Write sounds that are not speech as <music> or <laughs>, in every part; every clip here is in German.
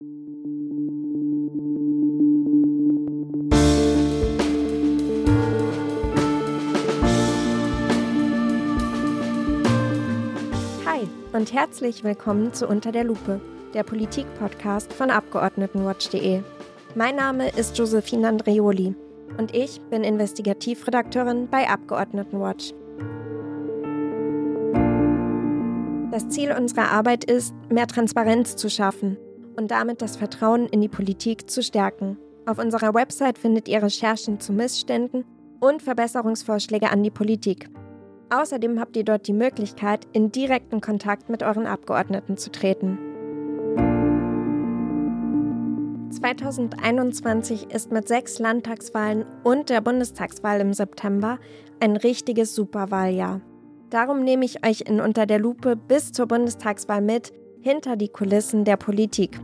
Hi und herzlich willkommen zu Unter der Lupe, der Politik-Podcast von Abgeordnetenwatch.de. Mein Name ist Josephine Andreoli und ich bin Investigativredakteurin bei Abgeordnetenwatch. Das Ziel unserer Arbeit ist, mehr Transparenz zu schaffen und damit das Vertrauen in die Politik zu stärken. Auf unserer Website findet ihr Recherchen zu Missständen und Verbesserungsvorschläge an die Politik. Außerdem habt ihr dort die Möglichkeit, in direkten Kontakt mit euren Abgeordneten zu treten. 2021 ist mit sechs Landtagswahlen und der Bundestagswahl im September ein richtiges Superwahljahr. Darum nehme ich euch in Unter der Lupe bis zur Bundestagswahl mit, hinter die Kulissen der Politik.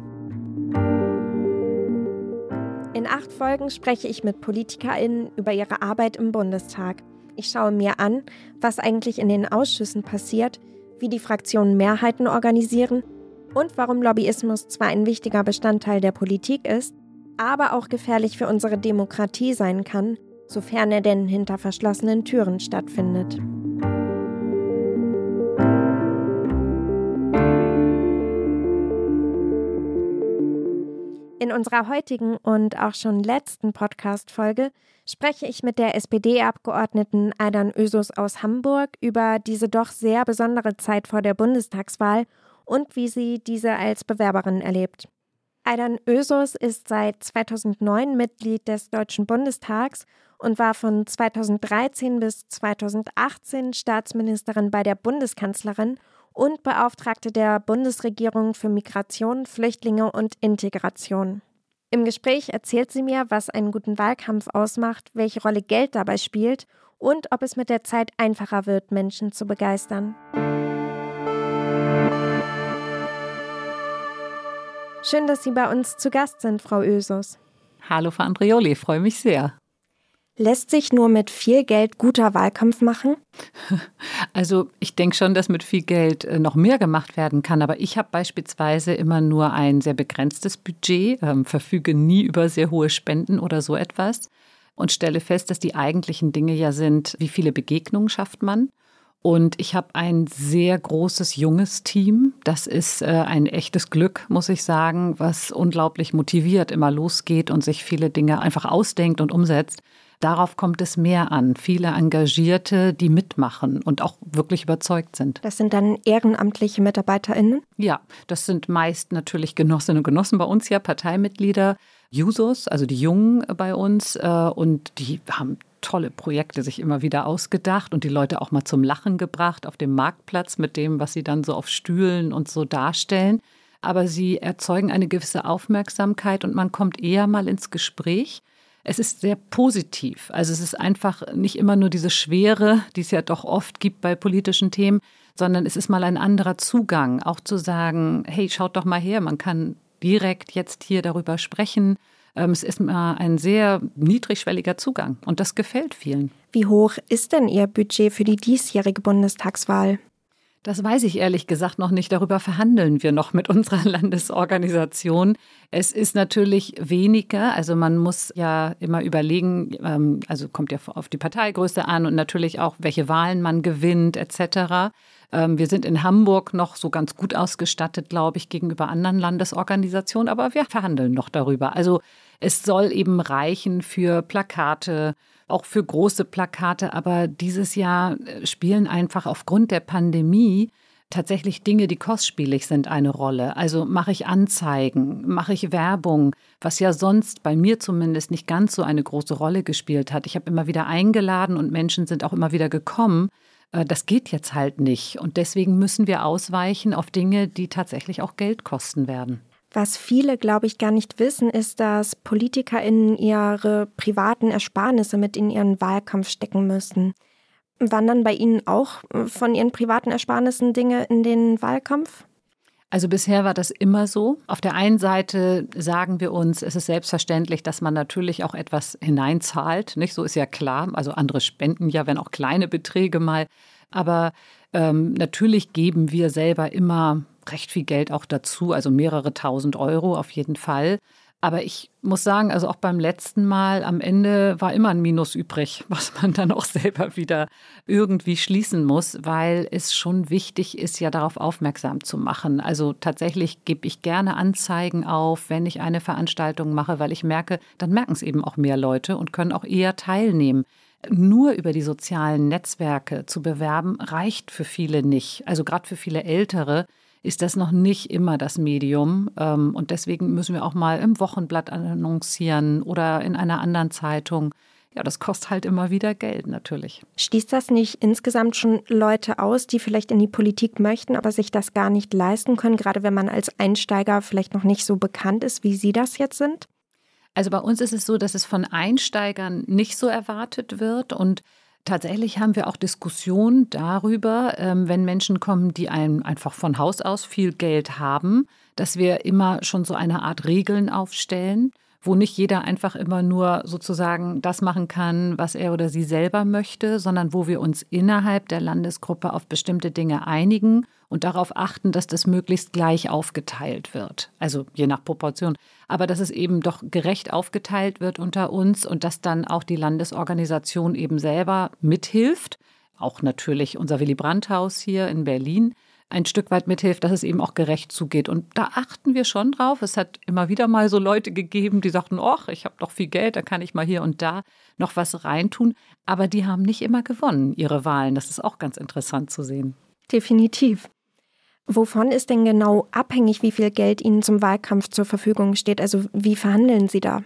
In acht Folgen spreche ich mit PolitikerInnen über ihre Arbeit im Bundestag. Ich schaue mir an, was eigentlich in den Ausschüssen passiert, wie die Fraktionen Mehrheiten organisieren und warum Lobbyismus zwar ein wichtiger Bestandteil der Politik ist, aber auch gefährlich für unsere Demokratie sein kann, sofern er denn hinter verschlossenen Türen stattfindet. In unserer heutigen und auch schon letzten Podcast-Folge spreche ich mit der SPD-Abgeordneten Aydan Ösus aus Hamburg über diese doch sehr besondere Zeit vor der Bundestagswahl und wie sie diese als Bewerberin erlebt. Aydan Ösus ist seit 2009 Mitglied des Deutschen Bundestags und war von 2013 bis 2018 Staatsministerin bei der Bundeskanzlerin und Beauftragte der Bundesregierung für Migration, Flüchtlinge und Integration. Im Gespräch erzählt sie mir, was einen guten Wahlkampf ausmacht, welche Rolle Geld dabei spielt und ob es mit der Zeit einfacher wird, Menschen zu begeistern. Schön, dass Sie bei uns zu Gast sind, Frau Ösus. Hallo, Frau Andreoli, freue mich sehr. Lässt sich nur mit viel Geld guter Wahlkampf machen? <laughs> Also ich denke schon, dass mit viel Geld äh, noch mehr gemacht werden kann. Aber ich habe beispielsweise immer nur ein sehr begrenztes Budget, ähm, verfüge nie über sehr hohe Spenden oder so etwas und stelle fest, dass die eigentlichen Dinge ja sind, wie viele Begegnungen schafft man. Und ich habe ein sehr großes junges Team. Das ist äh, ein echtes Glück, muss ich sagen, was unglaublich motiviert immer losgeht und sich viele Dinge einfach ausdenkt und umsetzt. Darauf kommt es mehr an. Viele Engagierte, die mitmachen und auch wirklich überzeugt sind. Das sind dann ehrenamtliche MitarbeiterInnen? Ja, das sind meist natürlich Genossinnen und Genossen bei uns ja, Parteimitglieder, Jusos, also die Jungen bei uns. Äh, und die haben tolle Projekte sich immer wieder ausgedacht und die Leute auch mal zum Lachen gebracht auf dem Marktplatz mit dem, was sie dann so auf Stühlen und so darstellen. Aber sie erzeugen eine gewisse Aufmerksamkeit und man kommt eher mal ins Gespräch es ist sehr positiv. Also es ist einfach nicht immer nur diese Schwere, die es ja doch oft gibt bei politischen Themen, sondern es ist mal ein anderer Zugang, auch zu sagen, hey, schaut doch mal her, man kann direkt jetzt hier darüber sprechen. Ähm, es ist mal ein sehr niedrigschwelliger Zugang und das gefällt vielen. Wie hoch ist denn Ihr Budget für die diesjährige Bundestagswahl? Das weiß ich ehrlich gesagt noch nicht. Darüber verhandeln wir noch mit <laughs> unserer Landesorganisation. Es ist natürlich weniger. Also man muss ja immer überlegen, ähm, also kommt ja auf die Parteigröße an und natürlich auch, welche Wahlen man gewinnt etc. Ähm, wir sind in Hamburg noch so ganz gut ausgestattet, glaube ich, gegenüber anderen Landesorganisationen, aber wir verhandeln noch darüber. Also es soll eben reichen für Plakate, auch für große Plakate. Aber dieses Jahr äh, spielen einfach aufgrund der Pandemie tatsächlich Dinge, die kostspielig sind, eine Rolle. Also mache ich Anzeigen, mache ich Werbung, was ja sonst bei mir zumindest nicht ganz so eine große Rolle gespielt hat. Ich habe immer wieder eingeladen und Menschen sind auch immer wieder gekommen. Äh, das geht jetzt halt nicht. Und deswegen müssen wir ausweichen auf Dinge, die tatsächlich auch Geld kosten werden. Was viele, glaube ich, gar nicht wissen, ist, dass PolitikerInnen ihre privaten Ersparnisse mit in ihren Wahlkampf stecken müssen. Wandern bei Ihnen auch äh, von Ihren privaten Ersparnissen Dinge in den Wahlkampf? Also bisher war das immer so. Auf der einen Seite sagen wir uns, es ist selbstverständlich, dass man natürlich auch etwas hineinzahlt. Nicht so ist ja klar. Also andere spenden ja, wenn auch kleine Beträge mal. Aber Ähm, natürlich geben wir selber immer recht viel Geld auch dazu, also mehrere tausend Euro auf jeden Fall. Aber ich muss sagen, also auch beim letzten Mal am Ende war immer ein Minus übrig, <laughs> was man dann auch selber wieder irgendwie schließen muss, weil es schon wichtig ist, ja darauf aufmerksam zu machen. Also tatsächlich gebe ich gerne Anzeigen auf, wenn ich eine Veranstaltung mache, weil ich merke, dann merken es eben auch mehr Leute und können auch eher teilnehmen. Nur über die sozialen Netzwerke zu bewerben, reicht für viele nicht. Also gerade für viele Ältere ist das noch nicht immer das Medium. Ähm, und deswegen müssen wir auch mal im Wochenblatt annoncieren oder in einer anderen Zeitung. Ja, das kostet halt immer wieder Geld natürlich. Schließt das nicht insgesamt schon Leute aus, die vielleicht in die Politik möchten, aber sich das gar nicht leisten können, gerade wenn man als Einsteiger vielleicht noch nicht so bekannt ist, wie Sie das jetzt sind? Also bei uns ist es so, dass es von Einsteigern nicht so erwartet wird und Tatsächlich haben wir auch Diskussionen darüber, ähm, wenn Menschen kommen, die einem einfach von Haus aus viel Geld haben, dass wir immer schon so eine Art Regeln aufstellen wo nicht jeder einfach immer nur sozusagen das machen kann, was er oder sie selber möchte, sondern wo wir uns innerhalb der Landesgruppe auf bestimmte Dinge einigen und darauf achten, dass das möglichst gleich aufgeteilt wird. Also je nach Proportion. Aber dass es eben doch gerecht aufgeteilt wird unter uns und dass dann auch die Landesorganisation eben selber mithilft. Auch natürlich unser Willy Brandt-Haus hier in Berlin ein Stück weit mithilft, dass es eben auch gerecht zugeht. Und da achten wir schon drauf. Es hat immer wieder mal so Leute gegeben, die sagten, ach, ich habe doch viel Geld, da kann ich mal hier und da noch was reintun. Aber die haben nicht immer gewonnen, ihre Wahlen. Das ist auch ganz interessant zu sehen. Definitiv. Wovon ist denn genau abhängig, wie viel Geld Ihnen zum Wahlkampf zur Verfügung steht? Also wie verhandeln Sie da?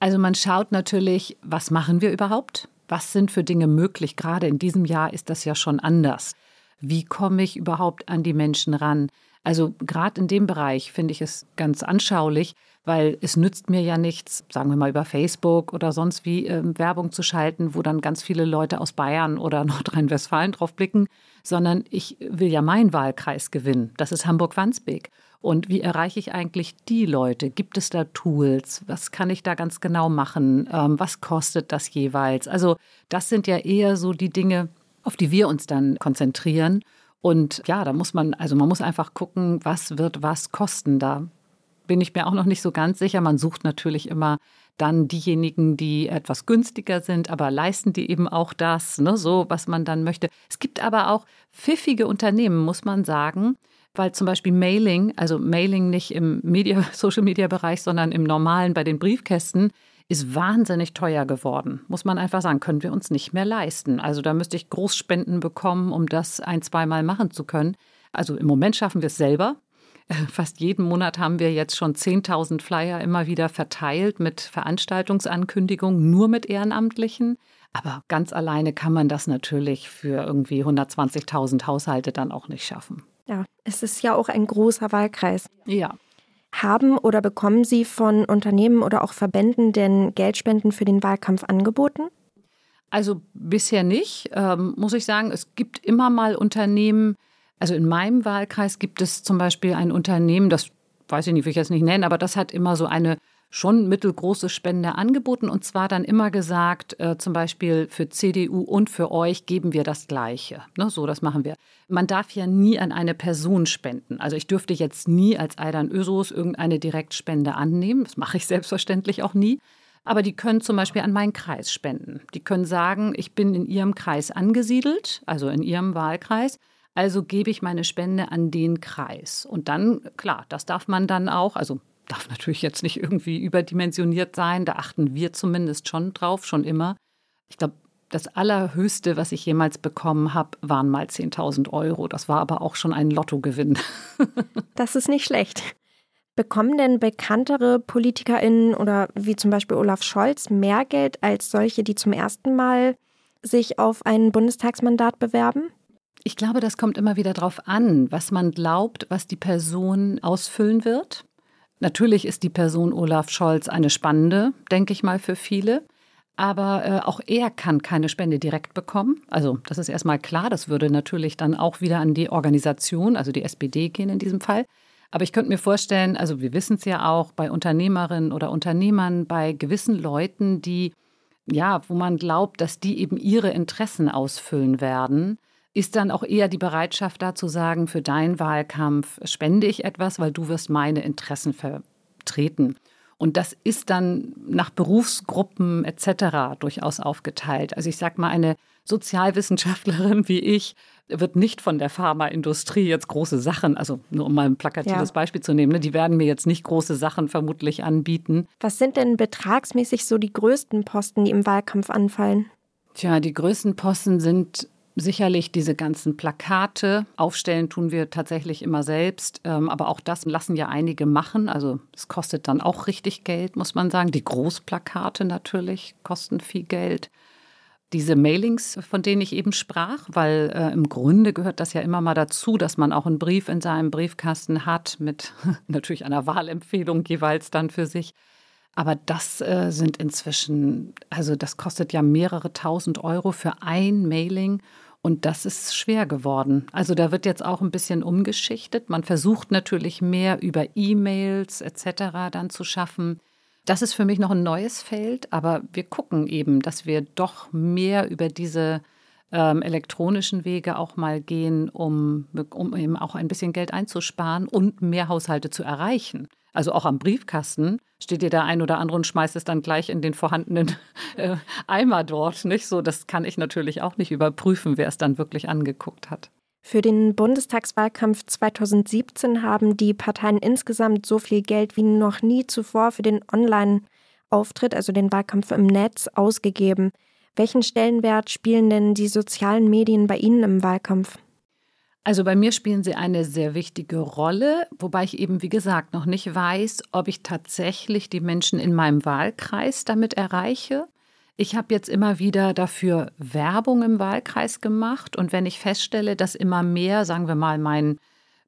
Also man schaut natürlich, was machen wir überhaupt? Was sind für Dinge möglich? Gerade in diesem Jahr ist das ja schon anders. Wie komme ich überhaupt an die Menschen ran? Also gerade in dem Bereich finde ich es ganz anschaulich, weil es nützt mir ja nichts, sagen wir mal über Facebook oder sonst wie äh, Werbung zu schalten, wo dann ganz viele Leute aus Bayern oder <laughs> Nordrhein-Westfalen drauf blicken, sondern ich will ja meinen Wahlkreis gewinnen. Das ist Hamburg-Wandsbek. Und wie erreiche ich eigentlich die Leute? Gibt es da Tools? Was kann ich da ganz genau machen? Ähm, was kostet das jeweils? Also das sind ja eher so die Dinge, auf die wir uns dann konzentrieren. Und ja, da muss man, also man muss einfach gucken, was wird was kosten. Da bin ich mir auch noch nicht so ganz sicher. Man sucht natürlich immer dann diejenigen, die etwas günstiger sind, aber leisten die eben auch das, ne, so was man dann möchte. Es gibt aber auch pfiffige Unternehmen, muss man sagen, weil zum Beispiel Mailing, also Mailing nicht im Media, <laughs> Social Media Bereich, sondern im normalen bei den Briefkästen, ist wahnsinnig teuer geworden. Muss man einfach sagen, können wir uns nicht mehr leisten. Also da müsste ich Großspenden bekommen, um das ein, zweimal machen zu können. Also im Moment schaffen wir es selber. <laughs> Fast jeden Monat haben wir jetzt schon 10.000 Flyer immer wieder verteilt mit Veranstaltungsankündigungen, nur mit Ehrenamtlichen. Aber ganz alleine kann man das natürlich für irgendwie 120.000 Haushalte dann auch nicht schaffen. Ja, es ist ja auch ein großer Wahlkreis. Ja. Haben oder bekommen Sie von Unternehmen oder auch Verbänden denn Geldspenden für den Wahlkampf angeboten? Also bisher nicht, ähm, muss ich sagen. Es gibt immer mal Unternehmen, also in meinem Wahlkreis gibt es zum Beispiel ein Unternehmen, das weiß ich nicht, will ich jetzt nicht nennen, aber das hat immer so eine schon mittelgroße Spende angeboten und zwar dann immer gesagt, äh, zum Beispiel für CDU und für euch geben wir das Gleiche. Ne, so, das machen wir. Man darf ja nie an eine Person spenden. Also ich dürfte jetzt nie als Aidan Ösos irgendeine Direktspende annehmen. Das mache ich selbstverständlich auch nie. Aber die können zum Beispiel an meinen Kreis spenden. Die können sagen, ich bin in ihrem Kreis angesiedelt, also in ihrem Wahlkreis. Also gebe ich meine Spende an den Kreis. Und dann, klar, das darf man dann auch, also darf natürlich jetzt nicht irgendwie überdimensioniert sein. Da achten wir zumindest schon drauf, schon immer. Ich glaube, das Allerhöchste, was ich jemals bekommen habe, waren mal 10.000 Euro. Das war aber auch schon ein Lottogewinn. <laughs> das ist nicht schlecht. Bekommen denn bekanntere PolitikerInnen oder wie zum Beispiel Olaf Scholz mehr Geld als solche, die zum ersten Mal sich auf ein Bundestagsmandat bewerben? Ich glaube, das kommt immer wieder darauf an, was man glaubt, was die Person ausfüllen wird. Natürlich ist die Person Olaf Scholz eine spannende, denke ich mal, für viele. Aber äh, auch er kann keine Spende direkt bekommen. Also das ist erstmal klar. Das würde natürlich dann auch wieder an die Organisation, also die SPD gehen in diesem Fall. Aber ich könnte mir vorstellen, also wir wissen es ja auch bei Unternehmerinnen oder Unternehmern, bei gewissen Leuten, die, ja, wo man glaubt, dass die eben ihre Interessen ausfüllen werden, ist dann auch eher die Bereitschaft da zu sagen, für deinen Wahlkampf spende ich etwas, weil du wirst meine Interessen vertreten. Und das ist dann nach Berufsgruppen etc. durchaus aufgeteilt. Also ich sage mal, eine Sozialwissenschaftlerin wie ich wird nicht von der Pharmaindustrie jetzt große Sachen, also nur um mal ein plakatives ja. Beispiel zu nehmen, ne, die werden mir jetzt nicht große Sachen vermutlich anbieten. Was sind denn betragsmäßig so die größten Posten, die im Wahlkampf anfallen? Tja, die größten Posten sind sicherlich diese ganzen Plakate. Aufstellen tun wir tatsächlich immer selbst, ähm, aber auch das lassen ja einige machen. Also es kostet dann auch richtig Geld, muss man sagen. Die Großplakate natürlich kosten viel Geld. Diese Mailings, von denen ich eben sprach, weil äh, im Grunde gehört das ja immer mal dazu, dass man auch einen Brief in seinem Briefkasten hat mit <laughs> natürlich einer Wahlempfehlung jeweils dann für sich. Aber das äh, sind inzwischen, also das kostet ja mehrere tausend Euro für ein Mailing. Und das ist schwer geworden. Also da wird jetzt auch ein bisschen umgeschichtet. Man versucht natürlich mehr über E-Mails etc. dann zu schaffen. Das ist für mich noch ein neues Feld, aber wir gucken eben, dass wir doch mehr über diese ähm, elektronischen Wege auch mal gehen, um, um eben auch ein bisschen Geld einzusparen und mehr Haushalte zu erreichen. Also auch am Briefkasten steht dir der ein oder andere und schmeißt es dann gleich in den vorhandenen <laughs> äh, Eimer dort. Nicht so, das kann ich natürlich auch nicht überprüfen, wer es dann wirklich angeguckt hat. Für den Bundestagswahlkampf 2017 haben die Parteien insgesamt so viel Geld wie noch nie zuvor für den Online-Auftritt, also den Wahlkampf im Netz, ausgegeben. Welchen Stellenwert spielen denn die sozialen Medien bei Ihnen im Wahlkampf? Also bei mir spielen sie eine sehr wichtige Rolle, wobei ich eben, wie gesagt, noch nicht weiß, ob ich tatsächlich die Menschen in meinem Wahlkreis damit erreiche. Ich habe jetzt immer wieder dafür Werbung im Wahlkreis gemacht und wenn ich feststelle, dass immer mehr, sagen wir mal, meinen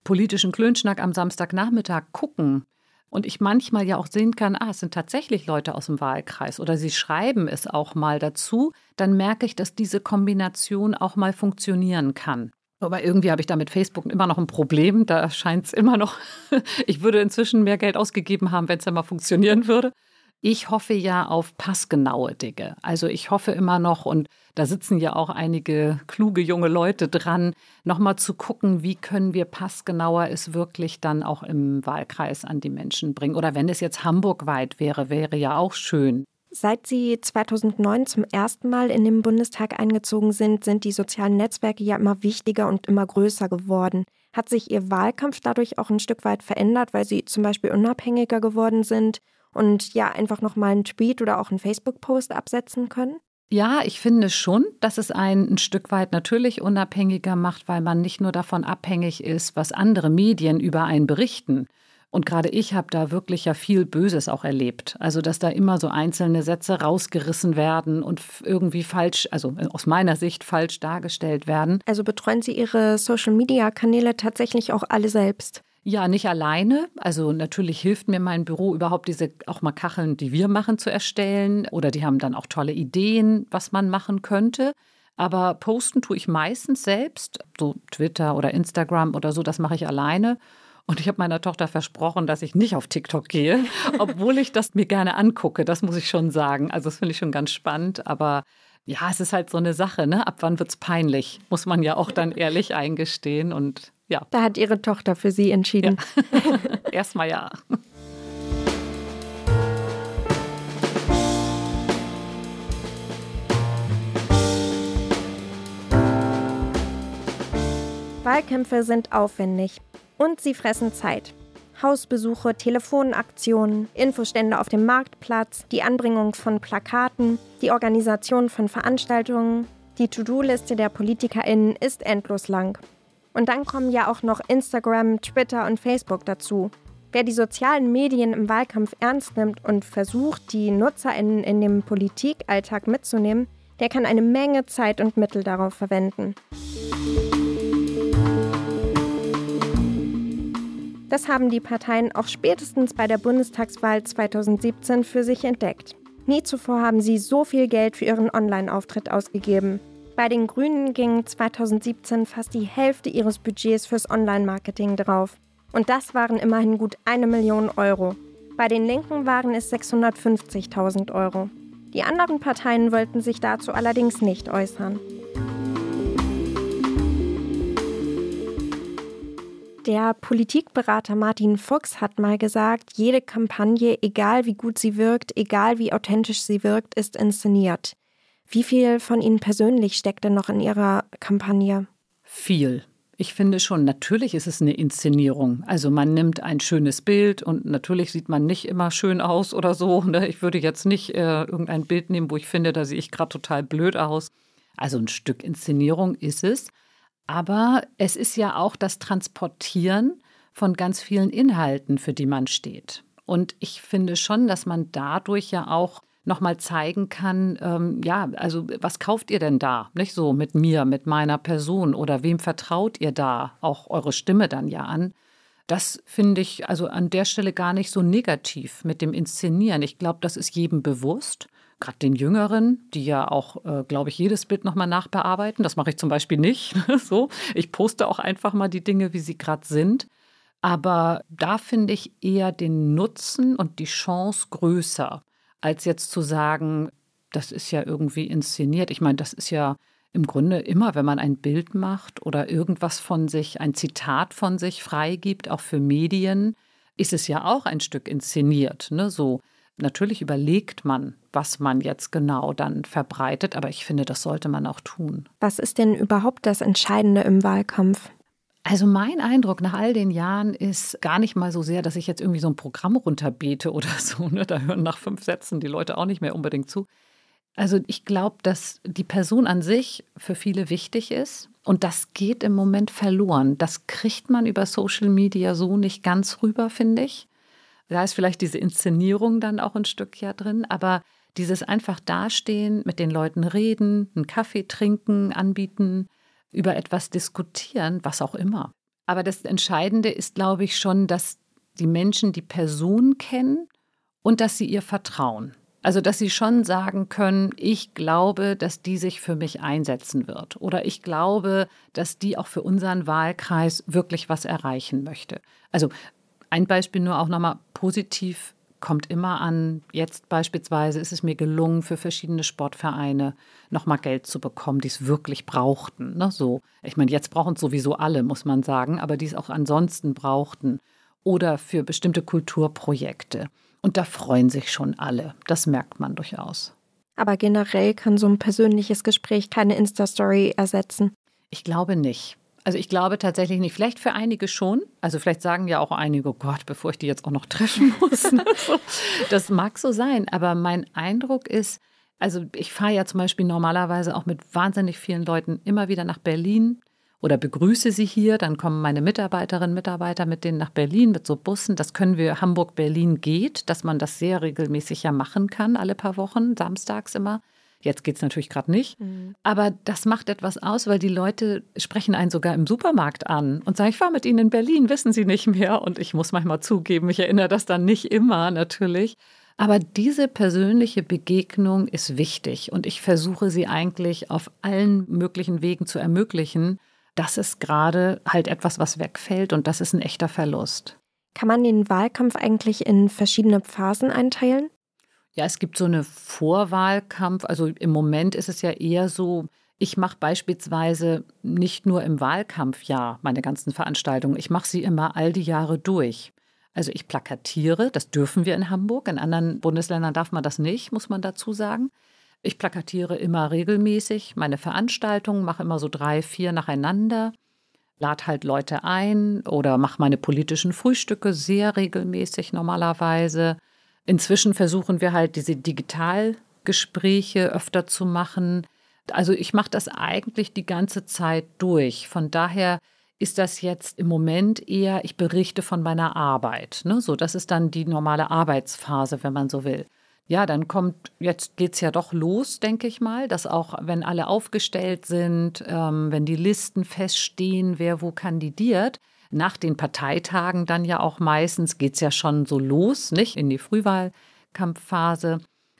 politischen Klönschnack am Samstagnachmittag gucken und ich manchmal ja auch sehen kann, ah, es sind tatsächlich Leute aus dem Wahlkreis oder sie schreiben es auch mal dazu, dann merke ich, dass diese Kombination auch mal funktionieren kann. Aber irgendwie habe ich da mit Facebook immer noch ein Problem. Da scheint es immer noch, <laughs> ich würde inzwischen mehr Geld ausgegeben haben, wenn es ja mal funktionieren würde. Ich hoffe ja auf passgenaue Dinge. Also ich hoffe immer noch, und da sitzen ja auch einige kluge junge Leute dran, nochmal zu gucken, wie können wir passgenauer es wirklich dann auch im Wahlkreis an die Menschen bringen. Oder wenn es jetzt Hamburg weit wäre, wäre ja auch schön. Seit Sie 2009 zum ersten Mal in den Bundestag eingezogen sind, sind die sozialen Netzwerke ja immer wichtiger und immer größer geworden. Hat sich Ihr Wahlkampf dadurch auch ein Stück weit verändert, weil Sie zum Beispiel unabhängiger geworden sind und ja einfach nochmal einen Tweet oder auch einen Facebook-Post absetzen können? Ja, ich finde schon, dass es einen ein Stück weit natürlich unabhängiger macht, weil man nicht nur davon abhängig ist, was andere Medien über einen berichten, und gerade ich habe da wirklich ja viel Böses auch erlebt. Also, dass da immer so einzelne Sätze rausgerissen werden und irgendwie falsch, also äh, aus meiner Sicht falsch dargestellt werden. Also betreuen Sie Ihre Social-Media-Kanäle tatsächlich auch alle selbst? Ja, nicht alleine. Also natürlich hilft mir mein Büro überhaupt diese auch mal Kacheln, die wir machen, zu erstellen. Oder die haben dann auch tolle Ideen, was man machen könnte. Aber posten tue ich meistens selbst, so Twitter oder Instagram oder so, das mache ich alleine. Und ich habe meiner Tochter versprochen, dass ich nicht auf TikTok gehe, <laughs> obwohl ich das mir gerne angucke. Das muss ich schon sagen. Also das finde ich schon ganz spannend. Aber ja, es ist halt so eine Sache, ne? Ab wann wird es peinlich? Muss man ja auch dann ehrlich eingestehen. Und ja. Da hat Ihre Tochter für Sie entschieden. Ja. <laughs> Erstmal ja. Wahlkämpfe sind aufwendig. Und sie fressen Zeit. Hausbesuche, Telefonaktionen, Infostände auf dem Marktplatz, die Anbringung von Plakaten, die Organisation von Veranstaltungen. Die To-Do-Liste der PolitikerInnen ist endlos lang. Und dann kommen ja auch noch Instagram, Twitter und Facebook dazu. Wer die sozialen Medien im Wahlkampf ernst nimmt und versucht, die NutzerInnen in dem Politikalltag mitzunehmen, der kann eine Menge Zeit und Mittel darauf verwenden. Das haben die Parteien auch spätestens bei der Bundestagswahl 2017 für sich entdeckt. Nie zuvor haben sie so viel Geld für ihren Online-Auftritt ausgegeben. Bei den Grünen ging 2017 fast die Hälfte ihres Budgets fürs Online-Marketing drauf. Und das waren immerhin gut eine Million Euro. Bei den Linken waren es 650.000 Euro. Die anderen Parteien wollten sich dazu allerdings nicht äußern. Der Politikberater Martin Fuchs hat mal gesagt, jede Kampagne, egal wie gut sie wirkt, egal wie authentisch sie wirkt, ist inszeniert. Wie viel von Ihnen persönlich steckt denn noch in Ihrer Kampagne? Viel. Ich finde schon, natürlich ist es eine Inszenierung. Also man nimmt ein schönes Bild und natürlich sieht man nicht immer schön aus oder so. Ne? Ich würde jetzt nicht äh, irgendein Bild nehmen, wo ich finde, da sehe ich gerade total blöd aus. Also ein Stück Inszenierung ist es. Aber es ist ja auch das Transportieren von ganz vielen Inhalten, für die man steht. Und ich finde schon, dass man dadurch ja auch nochmal zeigen kann, ähm, ja, also was kauft ihr denn da? Nicht so mit mir, mit meiner Person oder wem vertraut ihr da auch eure Stimme dann ja an? Das finde ich also an der Stelle gar nicht so negativ mit dem Inszenieren. Ich glaube, das ist jedem bewusst. Gerade den Jüngeren, die ja auch, äh, glaube ich, jedes Bild nochmal nachbearbeiten. Das mache ich zum Beispiel nicht. <laughs> so, ich poste auch einfach mal die Dinge, wie sie gerade sind. Aber da finde ich eher den Nutzen und die Chance größer als jetzt zu sagen, das ist ja irgendwie inszeniert. Ich meine, das ist ja im Grunde immer, wenn man ein Bild macht oder irgendwas von sich, ein Zitat von sich freigibt, auch für Medien, ist es ja auch ein Stück inszeniert. Ne? So, natürlich überlegt man, was man jetzt genau dann verbreitet, aber ich finde, das sollte man auch tun. Was ist denn überhaupt das Entscheidende im Wahlkampf? Also mein Eindruck nach all den Jahren ist gar nicht mal so sehr, dass ich jetzt irgendwie so ein Programm runterbete <laughs> oder so. Ne? Da hören nach fünf Sätzen die Leute auch nicht mehr unbedingt zu. Also ich glaube, dass die Person an sich für viele wichtig ist. Und das geht im Moment verloren. Das kriegt man über Social Media so nicht ganz rüber, finde ich. Da ist vielleicht diese Inszenierung dann auch ein Stück ja drin, aber dieses einfach dastehen, mit den Leuten reden, einen Kaffee trinken, anbieten, über etwas diskutieren, was auch immer. Aber das Entscheidende ist, glaube ich, schon, dass die Menschen die Person kennen und dass sie ihr vertrauen. Also, dass sie schon sagen können, ich glaube, dass die sich für mich einsetzen wird. Oder ich glaube, dass die auch für unseren Wahlkreis wirklich was erreichen möchte. Also, ein Beispiel nur auch nochmal positiv kommt immer an. Jetzt beispielsweise ist es mir gelungen, für verschiedene Sportvereine nochmal Geld zu bekommen, die es wirklich brauchten. Ne? So, ich meine, jetzt brauchen es sowieso alle, muss man sagen, aber die es auch ansonsten brauchten. Oder für bestimmte Kulturprojekte. Und da freuen sich schon alle. Das merkt man durchaus. Aber generell kann so ein persönliches Gespräch keine Insta-Story ersetzen. Ich glaube nicht. Also ich glaube tatsächlich nicht. Vielleicht für einige schon. Also vielleicht sagen ja auch einige, oh Gott, bevor ich die jetzt auch noch treffen <laughs> muss. Ne? das mag so sein. Aber mein Eindruck ist, also ich fahre ja zum Beispiel normalerweise auch mit wahnsinnig vielen Leuten immer wieder nach Berlin oder begrüße sie hier. Dann kommen meine Mitarbeiterinnen Mitarbeiter mit denen nach Berlin mit so Bussen. Das können wir, Hamburg-Berlin geht, dass man das sehr regelmäßig ja machen kann, alle paar Wochen, samstags immer. Jetzt geht es natürlich gerade nicht. Mhm. Aber das macht etwas aus, weil die Leute sprechen einen sogar im Supermarkt an und sagen, ich war mit Ihnen in Berlin, wissen Sie nicht mehr. Und ich muss manchmal zugeben, ich erinnere das dann nicht immer natürlich. Aber diese persönliche Begegnung ist wichtig und ich versuche sie eigentlich auf allen möglichen Wegen zu ermöglichen. Das ist gerade halt etwas, was wegfällt und das ist ein echter Verlust. Kann man den Wahlkampf eigentlich in verschiedene Phasen einteilen? Ja, es gibt so eine Vorwahlkampf. Also im Moment ist es ja eher so, ich mache beispielsweise nicht nur im Wahlkampfjahr meine ganzen Veranstaltungen, ich mache sie immer all die Jahre durch. Also ich plakatiere, das dürfen wir in Hamburg, in anderen Bundesländern darf man das nicht, muss man dazu sagen. Ich plakatiere immer regelmäßig meine Veranstaltungen, mache immer so drei, vier nacheinander, lade halt Leute ein oder mache meine politischen Frühstücke sehr regelmäßig normalerweise. Inzwischen versuchen wir halt diese Digitalgespräche öfter zu machen. Also ich mache das eigentlich die ganze Zeit durch. Von daher ist das jetzt im Moment eher, ich berichte von meiner Arbeit. Ne? So, das ist dann die normale Arbeitsphase, wenn man so will. Ja, dann kommt, jetzt geht es ja doch los, denke ich mal, dass auch, wenn alle aufgestellt sind, ähm, wenn die Listen feststehen, wer wo kandidiert, nach den Parteitagen dann ja auch meistens geht es ja schon so los, nicht in die Frühwahlkampfphase.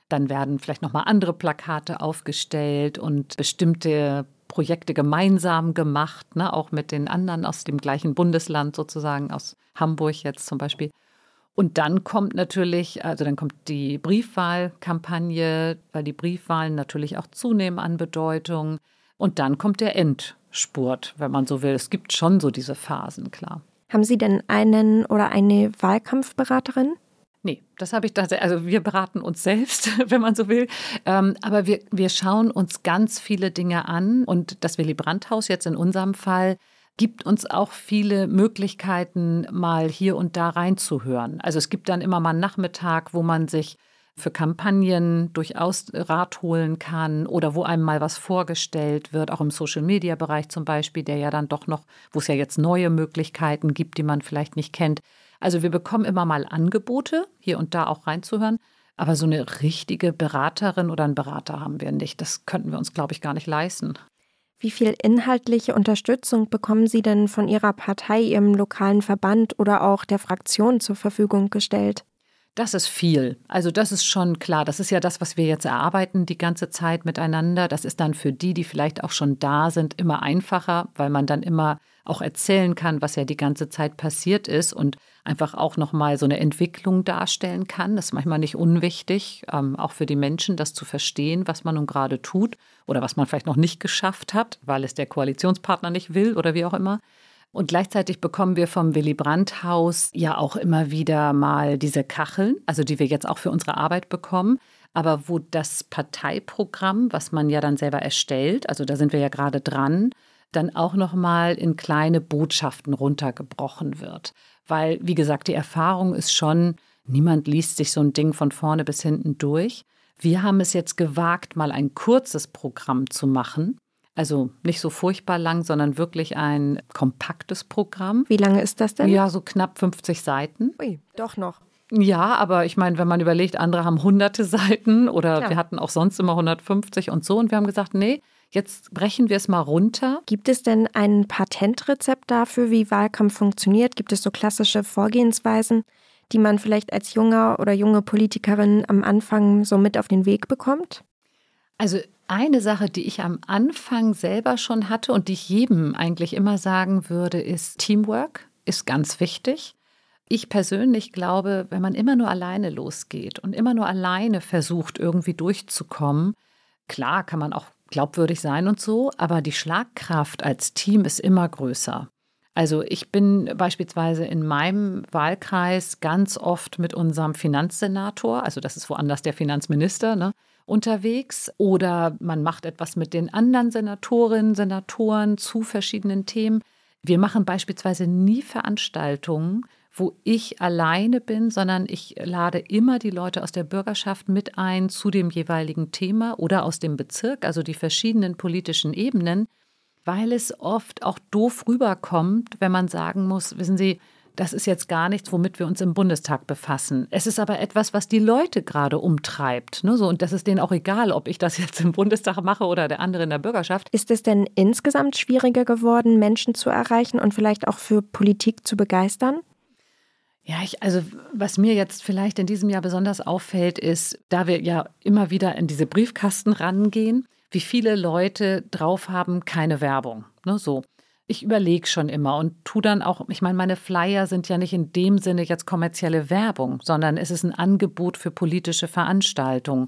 Dann werden vielleicht nochmal andere Plakate aufgestellt und bestimmte Projekte gemeinsam gemacht, ne, auch mit den anderen aus dem gleichen Bundesland sozusagen, aus Hamburg jetzt zum Beispiel. Und dann kommt natürlich, also dann kommt die Briefwahlkampagne, weil die Briefwahlen natürlich auch zunehmen an Bedeutung. Und dann kommt der Endspurt, wenn man so will. Es gibt schon so diese Phasen, klar. Haben Sie denn einen oder eine Wahlkampfberaterin? Nee, das habe ich tatsächlich. Also wir beraten uns selbst, <laughs> wenn man so will. Ähm, aber wir, wir schauen uns ganz viele Dinge an. Und das Willy Brandt-Haus jetzt in unserem Fall gibt uns auch viele Möglichkeiten, mal hier und da reinzuhören. Also es gibt dann immer mal einen Nachmittag, wo man sich für Kampagnen durchaus Rat holen kann oder wo einem mal was vorgestellt wird, auch im Social-Media-Bereich zum Beispiel, der ja dann doch noch, wo es ja jetzt neue Möglichkeiten gibt, die man vielleicht nicht kennt. Also wir bekommen immer mal Angebote, hier und da auch reinzuhören. Aber so eine richtige Beraterin oder einen Berater haben wir nicht. Das könnten wir uns, glaube ich, gar nicht leisten. Wie viel inhaltliche Unterstützung bekommen Sie denn von Ihrer Partei, Ihrem lokalen Verband oder auch der Fraktion zur Verfügung gestellt? Das ist viel. Also das ist schon klar. Das ist ja das, was wir jetzt erarbeiten die ganze Zeit miteinander. Das ist dann für die, die vielleicht auch schon da sind, immer einfacher, weil man dann immer auch erzählen kann, was ja die ganze Zeit passiert ist und einfach auch nochmal so eine Entwicklung darstellen kann. Das ist manchmal nicht unwichtig, ähm, auch für die Menschen, das zu verstehen, was man nun gerade tut oder was man vielleicht noch nicht geschafft hat, weil es der Koalitionspartner nicht will oder wie auch immer. Und gleichzeitig bekommen wir vom Willy Brandt Haus ja auch immer wieder mal diese Kacheln, also die wir jetzt auch für unsere Arbeit bekommen, aber wo das Parteiprogramm, was man ja dann selber erstellt, also da sind wir ja gerade dran, dann auch noch mal in kleine Botschaften runtergebrochen wird, weil wie gesagt, die Erfahrung ist schon, niemand liest sich so ein Ding von vorne bis hinten durch. Wir haben es jetzt gewagt, mal ein kurzes Programm zu machen. Also nicht so furchtbar lang, sondern wirklich ein kompaktes Programm. Wie lange ist das denn? Ja, so knapp 50 Seiten. Ui, doch noch. Ja, aber ich meine, wenn man überlegt, andere haben hunderte Seiten oder Klar. wir hatten auch sonst immer 150 und so. Und wir haben gesagt, nee, Jetzt brechen wir es mal runter. Gibt es denn ein Patentrezept dafür, wie Wahlkampf funktioniert? Gibt es so klassische Vorgehensweisen, die man vielleicht als junger oder junge Politikerin am Anfang so mit auf den Weg bekommt? Also eine Sache, die ich am Anfang selber schon hatte und die ich jedem eigentlich immer sagen würde, ist Teamwork ist ganz wichtig. Ich persönlich glaube, wenn man immer nur alleine losgeht und immer nur alleine versucht, irgendwie durchzukommen, klar kann man auch glaubwürdig sein und so, aber die Schlagkraft als Team ist immer größer. Also ich bin beispielsweise in meinem Wahlkreis ganz oft mit unserem Finanzsenator, also das ist woanders der Finanzminister, ne, unterwegs. Oder man macht etwas mit den anderen Senatorinnen, Senatoren zu verschiedenen Themen. Wir machen beispielsweise nie Veranstaltungen, wo ich alleine bin, sondern ich lade immer die Leute aus der Bürgerschaft mit ein zu dem jeweiligen Thema oder aus dem Bezirk, also die verschiedenen politischen Ebenen, weil es oft auch doof rüberkommt, wenn man sagen muss, wissen Sie, das ist jetzt gar nichts, womit wir uns im Bundestag befassen. Es ist aber etwas, was die Leute gerade umtreibt. Ne? So, und das ist denen auch egal, ob ich das jetzt im Bundestag mache oder der andere in der Bürgerschaft. Ist es denn insgesamt schwieriger geworden, Menschen zu erreichen und vielleicht auch für Politik zu begeistern? Ja, ich, also was mir jetzt vielleicht in diesem Jahr besonders auffällt, ist, da wir ja immer wieder in diese Briefkasten rangehen, wie viele Leute drauf haben, keine Werbung. Ne, so. Ich überlege schon immer und tu dann auch, ich meine, meine Flyer sind ja nicht in dem Sinne jetzt kommerzielle Werbung, sondern es ist ein Angebot für politische Veranstaltungen.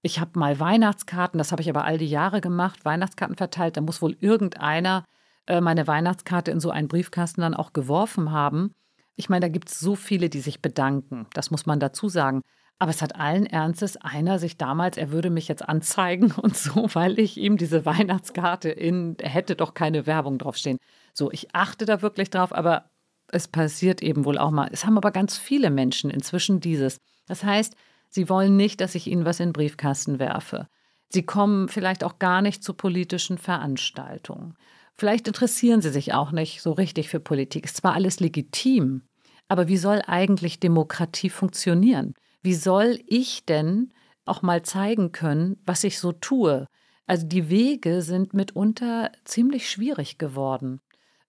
Ich habe mal Weihnachtskarten, das habe ich aber all die Jahre gemacht, Weihnachtskarten verteilt. Da muss wohl irgendeiner äh, meine Weihnachtskarte in so einen Briefkasten dann auch geworfen haben. Ich meine, da gibt es so viele, die sich bedanken. Das muss man dazu sagen. Aber es hat allen Ernstes einer sich damals, er würde mich jetzt anzeigen und so, <laughs> weil ich ihm diese Weihnachtskarte in, er hätte doch keine Werbung draufstehen. So, ich achte da wirklich drauf, aber es passiert eben wohl auch mal. Es haben aber ganz viele Menschen inzwischen dieses. Das heißt, sie wollen nicht, dass ich ihnen was in den Briefkasten werfe. Sie kommen vielleicht auch gar nicht zu politischen Veranstaltungen. Vielleicht interessieren sie sich auch nicht so richtig für Politik. Ist zwar alles legitim, aber wie soll eigentlich Demokratie funktionieren? Wie soll ich denn auch mal zeigen können, was ich so tue? Also die Wege sind mitunter ziemlich schwierig geworden.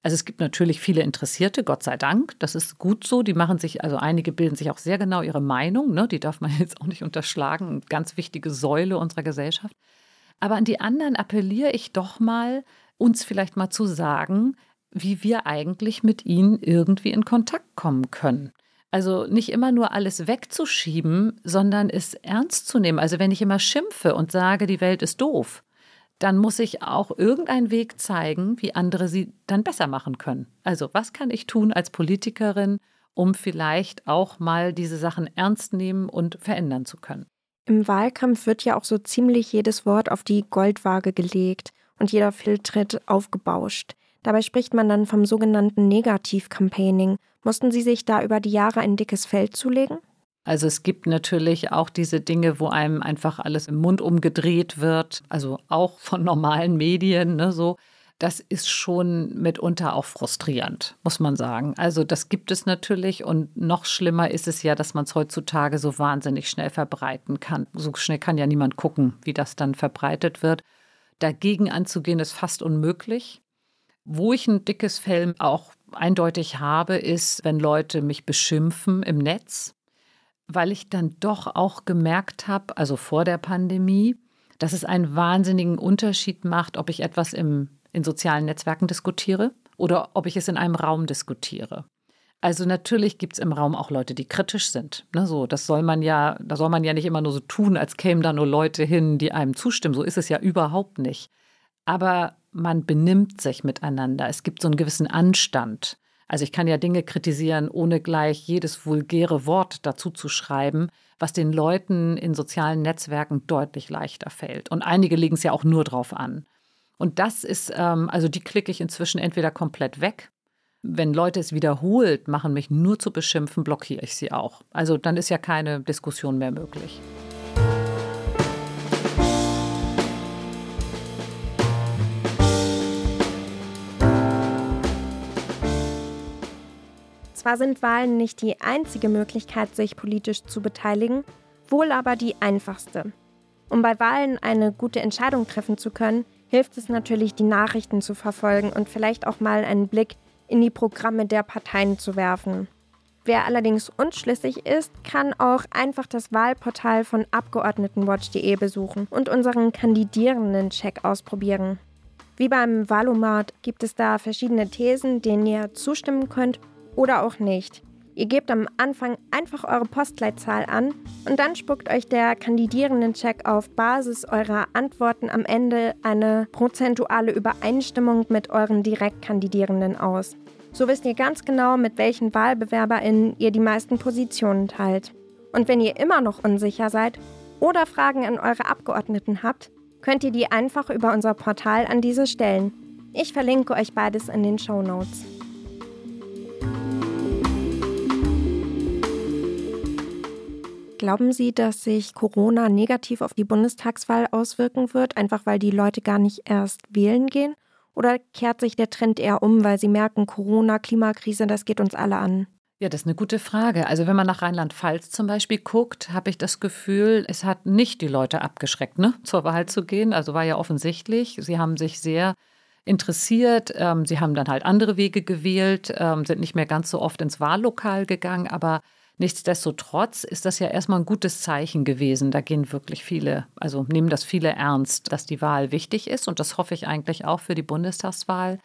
Also es gibt natürlich viele Interessierte, Gott sei Dank. Das ist gut so. Die machen sich, also einige bilden sich auch sehr genau ihre Meinung. Ne? Die darf man <laughs> jetzt auch nicht unterschlagen. Ganz wichtige Säule unserer Gesellschaft. Aber an die anderen appelliere ich doch mal, uns vielleicht mal zu sagen, wie wir eigentlich mit ihnen irgendwie in Kontakt kommen können. Also nicht immer nur alles wegzuschieben, sondern es ernst zu nehmen. Also wenn ich immer schimpfe und sage, die Welt ist doof, dann muss ich auch irgendeinen Weg zeigen, wie andere sie dann besser machen können. Also was kann ich tun als Politikerin, um vielleicht auch mal diese Sachen ernst nehmen und verändern zu können? Im Wahlkampf wird ja auch so ziemlich jedes Wort auf die Goldwaage gelegt und jeder Filtritt aufgebauscht. Dabei spricht man dann vom sogenannten Negativ-Campaigning. Mussten Sie sich da über die Jahre ein dickes Feld zulegen? Also es gibt natürlich auch diese Dinge, wo einem einfach alles im Mund umgedreht wird, also auch von normalen Medien, ne, so. Das ist schon mitunter auch frustrierend, muss man sagen. Also das gibt es natürlich und noch schlimmer ist es ja, dass man es heutzutage so wahnsinnig schnell verbreiten kann. So schnell kann ja niemand gucken, wie das dann verbreitet wird. Dagegen anzugehen ist fast unmöglich. Wo ich ein dickes Fell auch eindeutig habe, ist, wenn Leute mich beschimpfen im Netz weil ich dann doch auch gemerkt habe, also vor der Pandemie, dass es einen wahnsinnigen Unterschied macht, ob ich etwas im, in sozialen Netzwerken diskutiere oder ob ich es in einem Raum diskutiere. Also natürlich gibt es im Raum auch Leute, die kritisch sind. Ne, so, das soll man ja, da soll man ja nicht immer nur so tun, als kämen da nur Leute hin, die einem zustimmen. So ist es ja überhaupt nicht. Aber man benimmt sich miteinander. Es gibt so einen gewissen Anstand. Also ich kann ja Dinge kritisieren, ohne gleich jedes vulgäre Wort dazu zu schreiben, was den Leuten in sozialen Netzwerken deutlich leichter fällt. Und einige legen es ja auch nur drauf an. Und das ist, ähm, also die klicke ich inzwischen entweder komplett weg. Wenn Leute es wiederholt machen, mich nur zu beschimpfen, blockiere ich sie auch. Also dann ist ja keine Diskussion mehr möglich. Zwar sind Wahlen nicht die einzige Möglichkeit, sich politisch zu beteiligen, wohl aber die einfachste. Um bei Wahlen eine gute Entscheidung treffen zu können, hilft es natürlich, die Nachrichten zu verfolgen und vielleicht auch mal einen Blick in die Programme der Parteien zu werfen. Wer allerdings unschlüssig ist, kann auch einfach das Wahlportal von Abgeordnetenwatch.de besuchen und unseren Kandidierenden-Check ausprobieren. Wie beim Wahlomat gibt es da verschiedene Thesen, denen ihr zustimmen könnt oder auch nicht. Ihr gebt am Anfang einfach eure Postleitzahl an und dann spuckt euch der Kandidierenden-Check auf Basis eurer Antworten am Ende eine prozentuale Übereinstimmung mit euren Direktkandidierenden aus. So wisst ihr ganz genau, mit welchen WahlbewerberInnen ihr die meisten Positionen teilt. Und wenn ihr immer noch unsicher seid oder Fragen an eure Abgeordneten habt, könnt ihr die einfach über unser Portal an diese stellen. Ich verlinke euch beides in den Show Notes. Glauben Sie, dass sich Corona negativ auf die Bundestagswahl auswirken wird, einfach weil die Leute gar nicht erst wählen gehen? Oder kehrt sich der Trend eher um, weil Sie merken, Corona, Klimakrise, das geht uns alle an? Ja, das ist eine gute Frage. Also wenn man nach Rheinland-Pfalz zum Beispiel guckt, habe ich das Gefühl, es hat nicht die Leute abgeschreckt, ne, zur Wahl zu gehen. Also war ja offensichtlich, sie haben sich sehr interessiert. Ähm, sie haben dann halt andere Wege gewählt, ähm, sind nicht mehr ganz so oft ins Wahllokal gegangen, aber Nichtsdestotrotz ist das ja erstmal ein gutes Zeichen gewesen. Da gehen wirklich viele, also nehmen das viele ernst, dass die Wahl wichtig ist. Und das hoffe ich eigentlich auch für die Bundestagswahl.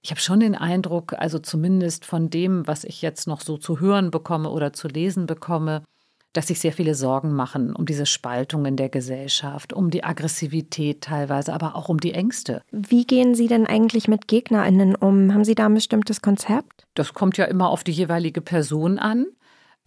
Ich habe schon den Eindruck, also zumindest von dem, was ich jetzt noch so zu hören bekomme oder zu lesen bekomme, dass sich sehr viele Sorgen machen um diese Spaltung in der Gesellschaft, um die Aggressivität teilweise, aber auch um die Ängste. Wie gehen Sie denn eigentlich mit GegnerInnen um? Haben Sie da ein bestimmtes Konzept? Das kommt ja immer auf die jeweilige Person an.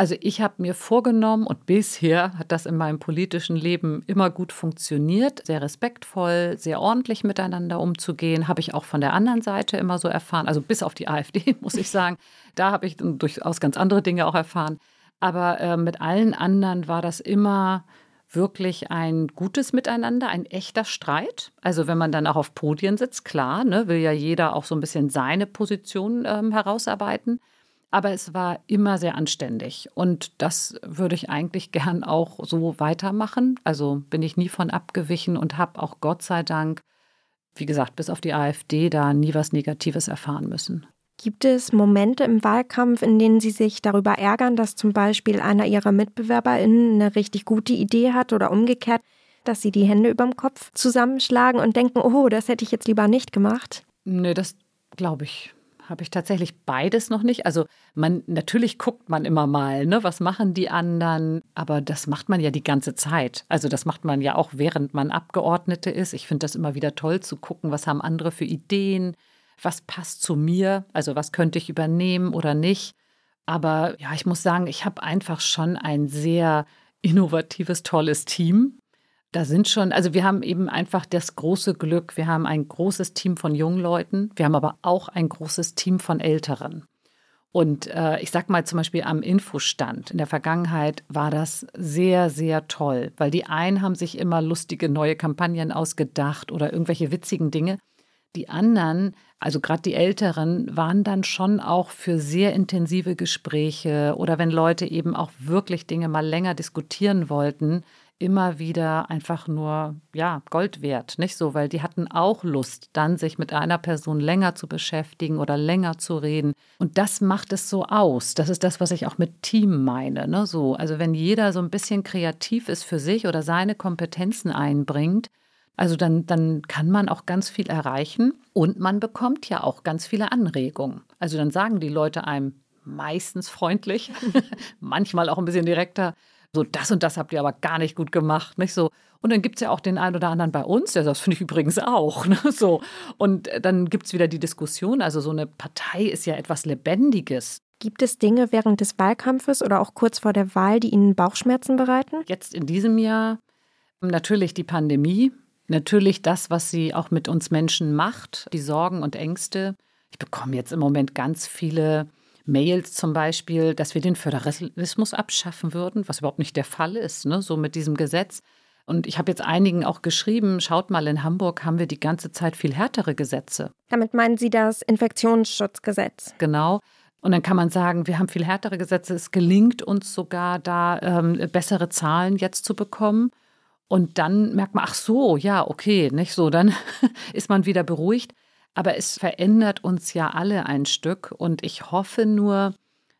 Also ich habe mir vorgenommen und bisher hat das in meinem politischen Leben immer gut funktioniert, sehr respektvoll, sehr ordentlich miteinander umzugehen, habe ich auch von der anderen Seite immer so erfahren, also bis auf die <laughs> AfD muss ich sagen, da habe ich durchaus ganz andere Dinge auch erfahren, aber äh, mit allen anderen war das immer wirklich ein gutes Miteinander, ein echter Streit. Also wenn man dann auch auf Podien sitzt, klar, ne, will ja jeder auch so ein bisschen seine Position ähm, herausarbeiten. Aber es war immer sehr anständig. Und das würde ich eigentlich gern auch so weitermachen. Also bin ich nie von abgewichen und habe auch Gott sei Dank, wie gesagt, bis auf die AfD da nie was Negatives erfahren müssen. Gibt es Momente im Wahlkampf, in denen Sie sich darüber ärgern, dass zum Beispiel einer Ihrer MitbewerberInnen eine richtig gute Idee hat oder umgekehrt, dass Sie die Hände überm Kopf zusammenschlagen und denken, oh, das hätte ich jetzt lieber nicht gemacht? Nee, das glaube ich habe ich tatsächlich beides noch nicht. Also man natürlich guckt man immer mal, ne, was machen die anderen, aber das macht man ja die ganze Zeit. Also das macht man ja auch während man Abgeordnete ist. Ich finde das immer wieder toll zu gucken, was haben andere für Ideen, was passt zu mir, also was könnte ich übernehmen oder nicht. Aber ja, ich muss sagen, ich habe einfach schon ein sehr innovatives, tolles Team. Da sind schon, also wir haben eben einfach das große Glück, wir haben ein großes Team von jungen Leuten, wir haben aber auch ein großes Team von Älteren. Und äh, ich sag mal zum Beispiel am Infostand in der Vergangenheit war das sehr, sehr toll, weil die einen haben sich immer lustige neue Kampagnen ausgedacht oder irgendwelche witzigen Dinge. Die anderen, also gerade die Älteren, waren dann schon auch für sehr intensive Gespräche oder wenn Leute eben auch wirklich Dinge mal länger diskutieren wollten, immer wieder einfach nur, ja, Gold wert, nicht so, weil die hatten auch Lust, dann sich mit einer Person länger zu beschäftigen oder länger zu reden. Und das macht es so aus. Das ist das, was ich auch mit Team meine, ne, so. Also wenn jeder so ein bisschen kreativ ist für sich oder seine Kompetenzen einbringt, also dann, dann kann man auch ganz viel erreichen und man bekommt ja auch ganz viele Anregungen. Also dann sagen die Leute einem meistens freundlich, <laughs> manchmal auch ein bisschen direkter, so das und das habt ihr aber gar nicht gut gemacht, nicht so. Und dann gibt es ja auch den einen oder anderen bei uns, der sagt, das finde ich übrigens auch. <laughs> Ne? So. Und dann gibt es wieder die Diskussion. Also so eine Partei ist ja etwas Lebendiges. Gibt es Dinge während des Wahlkampfes oder auch kurz vor der Wahl, die Ihnen Bauchschmerzen bereiten? Jetzt in diesem Jahr natürlich die Pandemie, natürlich das, was sie auch mit uns Menschen macht, die Sorgen und Ängste. Ich bekomme jetzt im Moment ganz viele Mails zum Beispiel, dass wir den Föderalismus abschaffen würden, was überhaupt nicht der Fall ist, ne? so mit diesem Gesetz. Und ich habe jetzt einigen auch geschrieben, schaut mal, in Hamburg haben wir die ganze Zeit viel härtere Gesetze. Damit meinen Sie das Infektionsschutzgesetz? Genau. Und dann kann man sagen, wir haben viel härtere Gesetze. Es gelingt uns sogar, da ähm, bessere Zahlen jetzt zu bekommen. Und dann merkt man, ach so, ja, okay, nicht so, dann <laughs> ist man wieder beruhigt. Aber es verändert uns ja alle ein Stück. Und ich hoffe nur,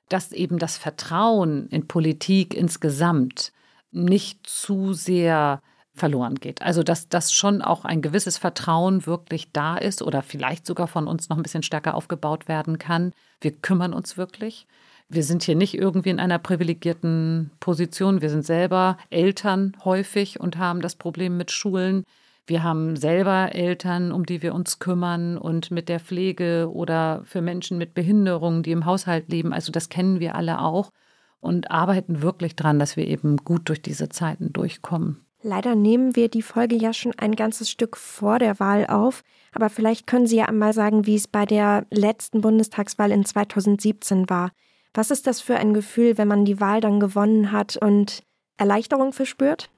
dass eben das Vertrauen in Politik insgesamt nicht zu sehr verloren geht. Also dass das schon auch ein gewisses Vertrauen wirklich da ist oder vielleicht sogar von uns noch ein bisschen stärker aufgebaut werden kann. Wir kümmern uns wirklich. Wir sind hier nicht irgendwie in einer privilegierten Position. Wir sind selber Eltern häufig und haben das Problem mit Schulen. Wir haben selber Eltern, um die wir uns kümmern und mit der Pflege oder für Menschen mit Behinderungen, die im Haushalt leben. Also das kennen wir alle auch und arbeiten wirklich dran, dass wir eben gut durch diese Zeiten durchkommen. Leider nehmen wir die Folge ja schon ein ganzes Stück vor der Wahl auf, aber vielleicht können Sie ja einmal sagen, wie es bei der letzten Bundestagswahl in 2017 war. Was ist das für ein Gefühl, wenn man die Wahl dann gewonnen hat und Erleichterung verspürt?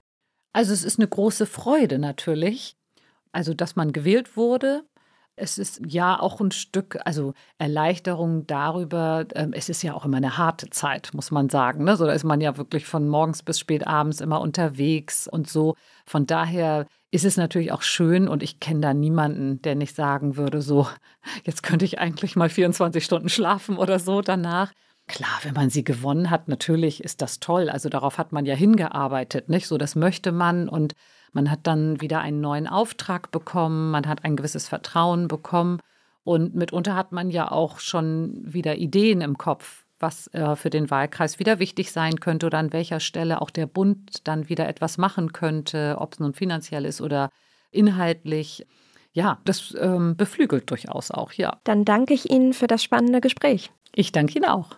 Also es ist eine große Freude natürlich, also dass man gewählt wurde. Es ist ja auch ein Stück, also Erleichterung darüber. Ähm, es ist ja auch immer eine harte Zeit, muss man sagen. Ne? So, da ist man ja wirklich von morgens bis spät abends immer unterwegs und so. Von daher ist es natürlich auch schön und ich kenne da niemanden, der nicht sagen würde, so, jetzt könnte ich eigentlich mal 24 Stunden schlafen oder so danach. Klar, wenn man sie gewonnen hat, natürlich ist das toll. Also darauf hat man ja hingearbeitet, nicht? So, das möchte man und man hat dann wieder einen neuen Auftrag bekommen, man hat ein gewisses Vertrauen bekommen und mitunter hat man ja auch schon wieder Ideen im Kopf, was äh, für den Wahlkreis wieder wichtig sein könnte oder an welcher Stelle auch der Bund dann wieder etwas machen könnte, ob es nun finanziell ist oder inhaltlich. Ja, das ähm, beflügelt durchaus auch, ja. Dann danke ich Ihnen für das spannende Gespräch. Ich danke Ihnen auch.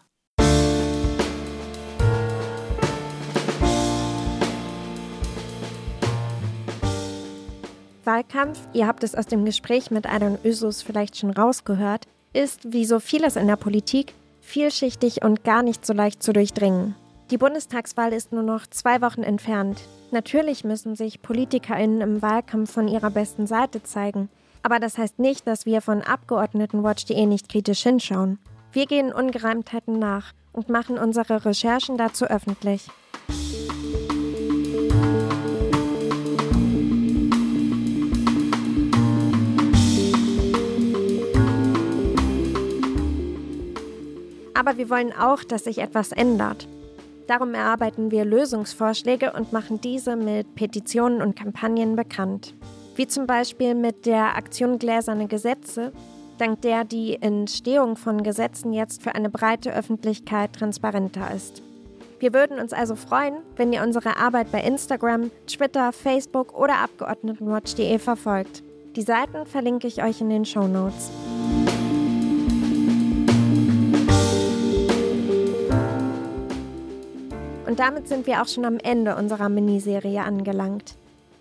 Wahlkampf, ihr habt es aus dem Gespräch mit Adon Ösus vielleicht schon rausgehört, ist, wie so vieles in der Politik, vielschichtig und gar nicht so leicht zu durchdringen. Die Bundestagswahl ist nur noch zwei Wochen entfernt. Natürlich müssen sich PolitikerInnen im Wahlkampf von ihrer besten Seite zeigen. Aber das heißt nicht, dass wir von Abgeordnetenwatch.de nicht kritisch hinschauen. Wir gehen Ungereimtheiten nach und machen unsere Recherchen dazu öffentlich. Aber wir wollen auch, dass sich etwas ändert. Darum erarbeiten wir Lösungsvorschläge und machen diese mit Petitionen und Kampagnen bekannt. Wie zum Beispiel mit der Aktion Gläserne Gesetze dank der die Entstehung von Gesetzen jetzt für eine breite Öffentlichkeit transparenter ist. Wir würden uns also freuen, wenn ihr unsere Arbeit bei Instagram, Twitter, Facebook oder Abgeordnetenwatch.de verfolgt. Die Seiten verlinke ich euch in den Show Notes. Und damit sind wir auch schon am Ende unserer Miniserie angelangt.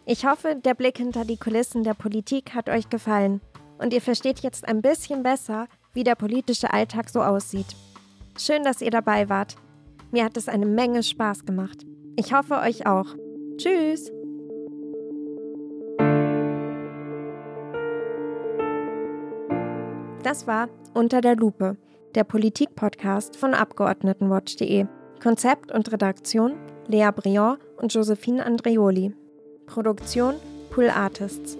Ich hoffe, der Blick hinter die Kulissen der Politik hat euch gefallen und ihr versteht jetzt ein bisschen besser, wie der politische Alltag so aussieht. Schön, dass ihr dabei wart. Mir hat es eine Menge Spaß gemacht. Ich hoffe euch auch. Tschüss! Das war Unter der Lupe, der Politik-Podcast von Abgeordnetenwatch.de. Konzept und Redaktion Lea Briand und Josephine Andreoli. Produktion Pool Artists.